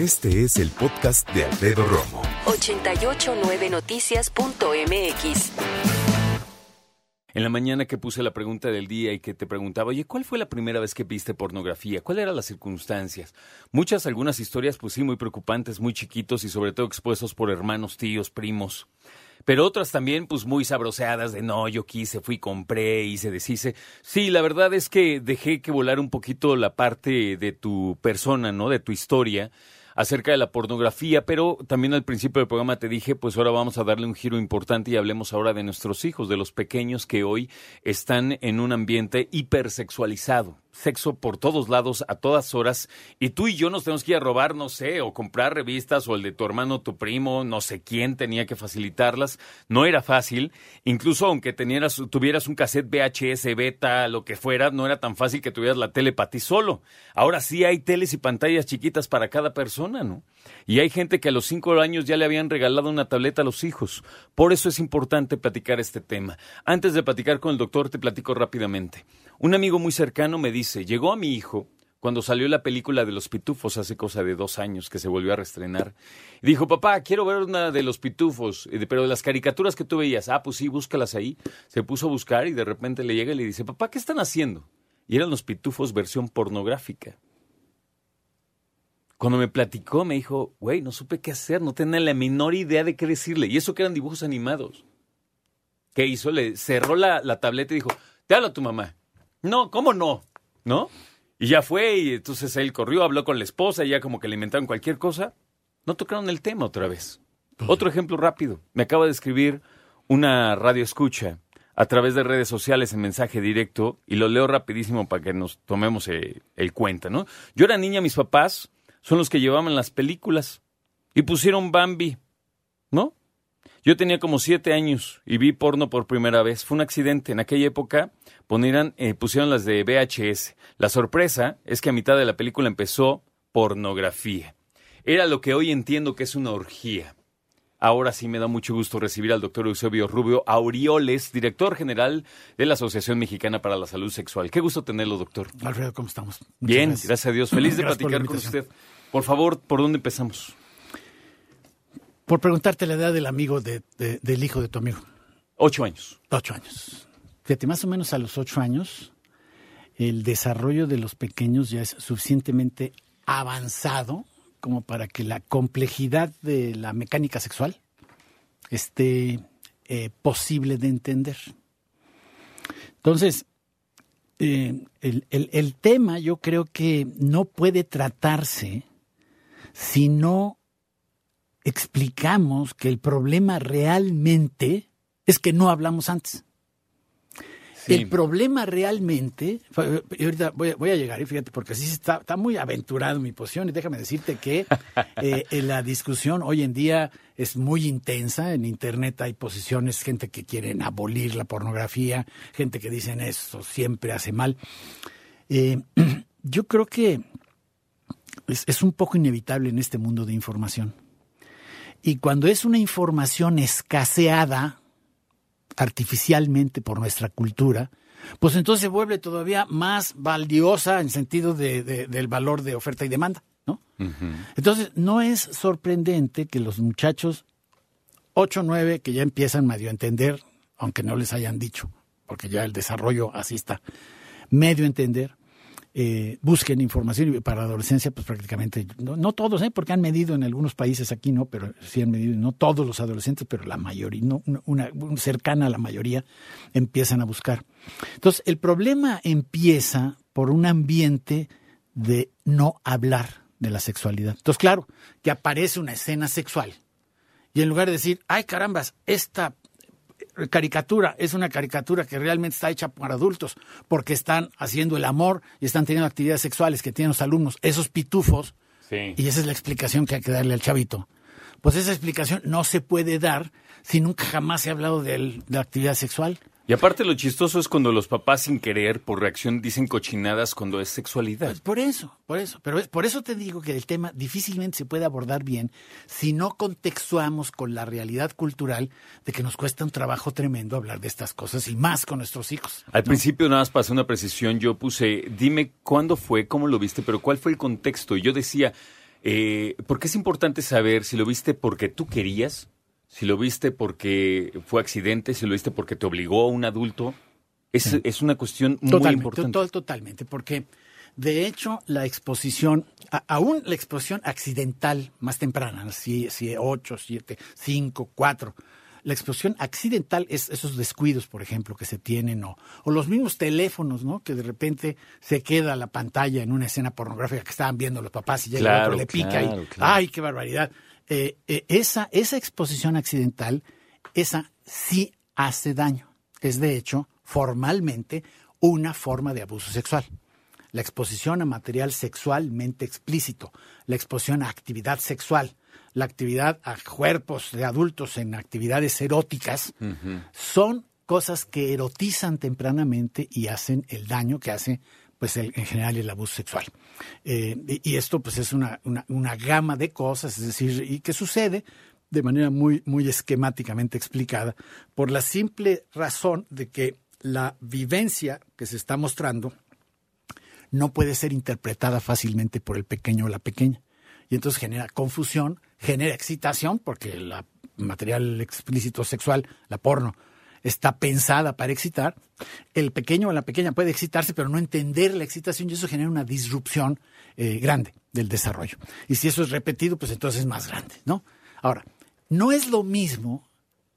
Este es el podcast de Alfredo Romo. 889noticias.mx. En la mañana que puse la pregunta del día y que te preguntaba, oye, ¿cuál fue la primera vez que viste pornografía? ¿Cuáles eran las circunstancias? Muchas, algunas historias, pues sí, muy preocupantes, muy chiquitos y sobre todo expuestos por hermanos, tíos, primos. Pero otras también, pues muy sabroseadas de no, yo quise, fui, compré, hice, deshice. Sí, la verdad es que dejé que volar un poquito la parte de tu persona, ¿no? De tu historia acerca de la pornografía, pero también al principio del programa te dije, pues ahora vamos a darle un giro importante y hablemos ahora de nuestros hijos, de los pequeños que hoy están en un ambiente hipersexualizado sexo por todos lados, a todas horas, y tú y yo nos tenemos que ir a robar, no sé, o comprar revistas, o el de tu hermano, tu primo, no sé quién tenía que facilitarlas. No era fácil, incluso aunque tuvieras un cassette VHS, beta, lo que fuera, no era tan fácil que tuvieras la tele para ti solo. Ahora sí hay teles y pantallas chiquitas para cada persona, ¿no? Y hay gente que a los cinco años ya le habían regalado una tableta a los hijos. Por eso es importante platicar este tema. Antes de platicar con el doctor, te platico rápidamente. Un amigo muy cercano me dice, llegó a mi hijo cuando salió la película de los pitufos hace cosa de dos años que se volvió a reestrenar. Dijo, papá, quiero ver una de los pitufos, pero de las caricaturas que tú veías. Ah, pues sí, búscalas ahí. Se puso a buscar y de repente le llega y le dice, papá, ¿qué están haciendo? Y eran los pitufos versión pornográfica. Cuando me platicó, me dijo, güey, no supe qué hacer, no tenía la menor idea de qué decirle. Y eso que eran dibujos animados. ¿Qué hizo? Le cerró la, la tableta y dijo, te hablo a tu mamá. No, ¿cómo no? ¿No? Y ya fue, y entonces él corrió, habló con la esposa, y ya como que le inventaron cualquier cosa. No tocaron el tema otra vez. Otro ejemplo rápido. Me acaba de escribir una radio escucha a través de redes sociales en mensaje directo, y lo leo rapidísimo para que nos tomemos el, el cuenta, ¿no? Yo era niña, mis papás son los que llevaban las películas y pusieron Bambi. Yo tenía como siete años y vi porno por primera vez. Fue un accidente. En aquella época ponieran, eh, pusieron las de VHS. La sorpresa es que a mitad de la película empezó pornografía. Era lo que hoy entiendo que es una orgía. Ahora sí me da mucho gusto recibir al doctor Eusebio Rubio Aurioles, director general de la Asociación Mexicana para la Salud Sexual. Qué gusto tenerlo, doctor. Alfredo, ¿cómo estamos? Muchas Bien, gracias. a Dios. Feliz de Gracias platicar con usted. Por favor, ¿por dónde empezamos? Por preguntarte la edad del amigo de- de- del hijo de tu amigo. Ocho años. Ocho años. Fíjate, más o menos a los ocho años, el desarrollo de los pequeños ya es suficientemente avanzado como para que la complejidad de la mecánica sexual esté eh, posible de entender. Entonces, eh, el, el- el tema yo creo que no puede tratarse si no explicamos que el problema realmente es que no hablamos antes. Sí. El problema realmente, y ahorita voy a, voy a llegar, y fíjate, porque así está, está muy aventurado mi posición, y déjame decirte que eh, en la discusión hoy en día es muy intensa, en Internet hay posiciones, gente que quieren abolir la pornografía, gente que dicen eso siempre hace mal. Eh, yo creo que es, es un poco inevitable en este mundo de información. Y cuando es una información escaseada artificialmente por nuestra cultura, pues entonces se vuelve todavía más valiosa en sentido de, de- del valor de oferta y demanda, ¿no? Entonces, no es sorprendente que los muchachos 8 o 9 que ya empiezan medio a entender, aunque no les hayan dicho, porque ya el desarrollo así está, medio a entender, eh, busquen información y para la adolescencia, pues prácticamente, no, todos, ¿eh? porque han medido en algunos países aquí, no, pero sí han medido, no todos los adolescentes, pero la mayoría, no, una- una cercana a la mayoría, empiezan a buscar. Entonces, el problema empieza por un ambiente de no hablar de la sexualidad. Entonces, claro, que aparece una escena sexual y en lugar de decir, ay carambas, esta caricatura es una caricatura que realmente está hecha para adultos porque están haciendo el amor y están teniendo actividades sexuales que tienen los alumnos, esos pitufos, Sí. y esa es la explicación que hay que darle al chavito. Pues esa explicación no se puede dar si nunca jamás se ha hablado de la actividad sexual. Y aparte lo chistoso es cuando los papás sin querer, por reacción, dicen cochinadas cuando es sexualidad. Pues por eso, por eso. Pero es- por eso te digo que el tema difícilmente se puede abordar bien si no contextuamos con la realidad cultural de que nos cuesta un trabajo tremendo hablar de estas cosas y más con nuestros hijos. Al principio nada más pasé una precisión, yo puse, dime cuándo fue, cómo lo viste, pero cuál fue el contexto. Y yo decía, Eh, porque es importante saber si lo viste porque tú querías, si lo viste porque fue accidente, si lo viste porque te obligó un adulto. Es, es una cuestión muy Totalmente, importante. to- totalmente, porque de hecho la exposición, a- aún la exposición accidental más temprana, si, si 8, 7, 5, 4, la exposición accidental es esos descuidos, por ejemplo, que se tienen, o, o los mismos teléfonos, ¿no? Que de repente se queda la pantalla en una escena pornográfica que estaban viendo los papás y llega Claro, otro, le pica claro, y, claro. ¡ay, qué barbaridad! Eh, eh, esa, esa exposición accidental, esa sí hace daño. Es de hecho, formalmente, una forma de abuso sexual. La exposición a material sexualmente explícito, la exposición a actividad sexual, la actividad a cuerpos de adultos en actividades eróticas, son cosas que erotizan tempranamente y hacen el daño que hace pues el- en general el abuso sexual. Eh, y, esto pues es una, una, una gama de cosas, es decir, y que sucede de manera muy, muy esquemáticamente explicada por la simple razón de que la vivencia que se está mostrando no puede ser interpretada fácilmente por el pequeño o la pequeña. Y entonces genera confusión, genera excitación, porque el material explícito sexual, la porno, está pensada para excitar. El pequeño o la pequeña puede excitarse, pero no entender la excitación y eso genera una disrupción eh, grande del desarrollo. Y si eso es repetido, pues entonces es más grande, ¿no? Ahora, no es lo mismo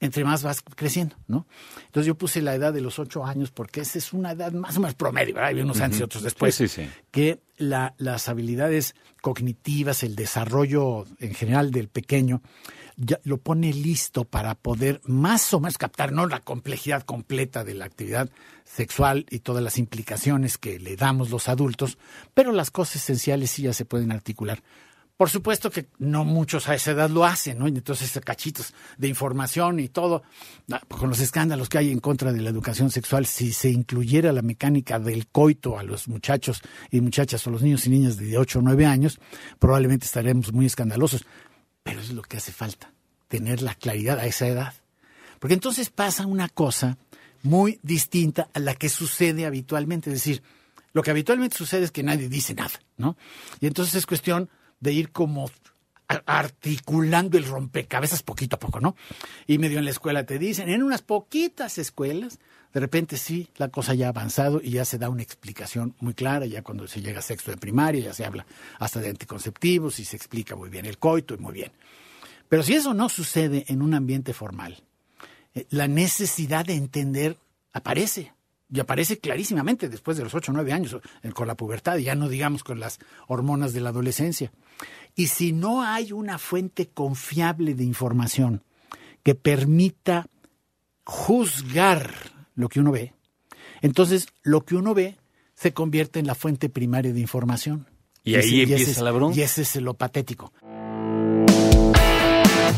entre más vas creciendo, ¿no? Entonces yo puse la edad de los ocho años porque esa es una edad más o menos promedio, ¿verdad? Hay unos antes y otros después. Sí, sí, sí. Que la- las habilidades cognitivas, el desarrollo en general del pequeño, ya lo pone listo para poder más o menos captar, no la complejidad completa de la actividad sexual y todas las implicaciones que le damos los adultos, pero las cosas esenciales sí ya se pueden articular. Por supuesto que no muchos a esa edad lo hacen, ¿no? Entonces cachitos de información y todo, ah, con los escándalos que hay en contra de la educación sexual, si se incluyera la mecánica del coito a los muchachos y muchachas o los niños y niñas de 8 o 9 años, probablemente estaremos muy escandalosos. Pero es lo que hace falta, tener la claridad a esa edad. Porque entonces pasa una cosa muy distinta a la que sucede habitualmente. Es decir, lo que habitualmente sucede es que nadie dice nada, ¿no? Y entonces es cuestión de ir como articulando el rompecabezas poquito a poco, ¿no? Y medio en la escuela te dicen, en unas poquitas escuelas, de repente sí, la cosa ya ha avanzado y ya se da una explicación muy clara, ya cuando se llega a sexto de primaria, ya se habla hasta de anticonceptivos y se explica muy bien el coito y muy bien. Pero si eso no sucede en un ambiente formal, eh, la necesidad de entender aparece. Y aparece clarísimamente después de los 8 o 9 años, con la pubertad, y ya no digamos con las hormonas de la adolescencia. Y si no hay una fuente confiable de información que permita juzgar lo que uno ve, entonces lo que uno ve se convierte en la fuente primaria de información. Y ahí ese- empieza ese es- la bronca. Y ese es lo patético.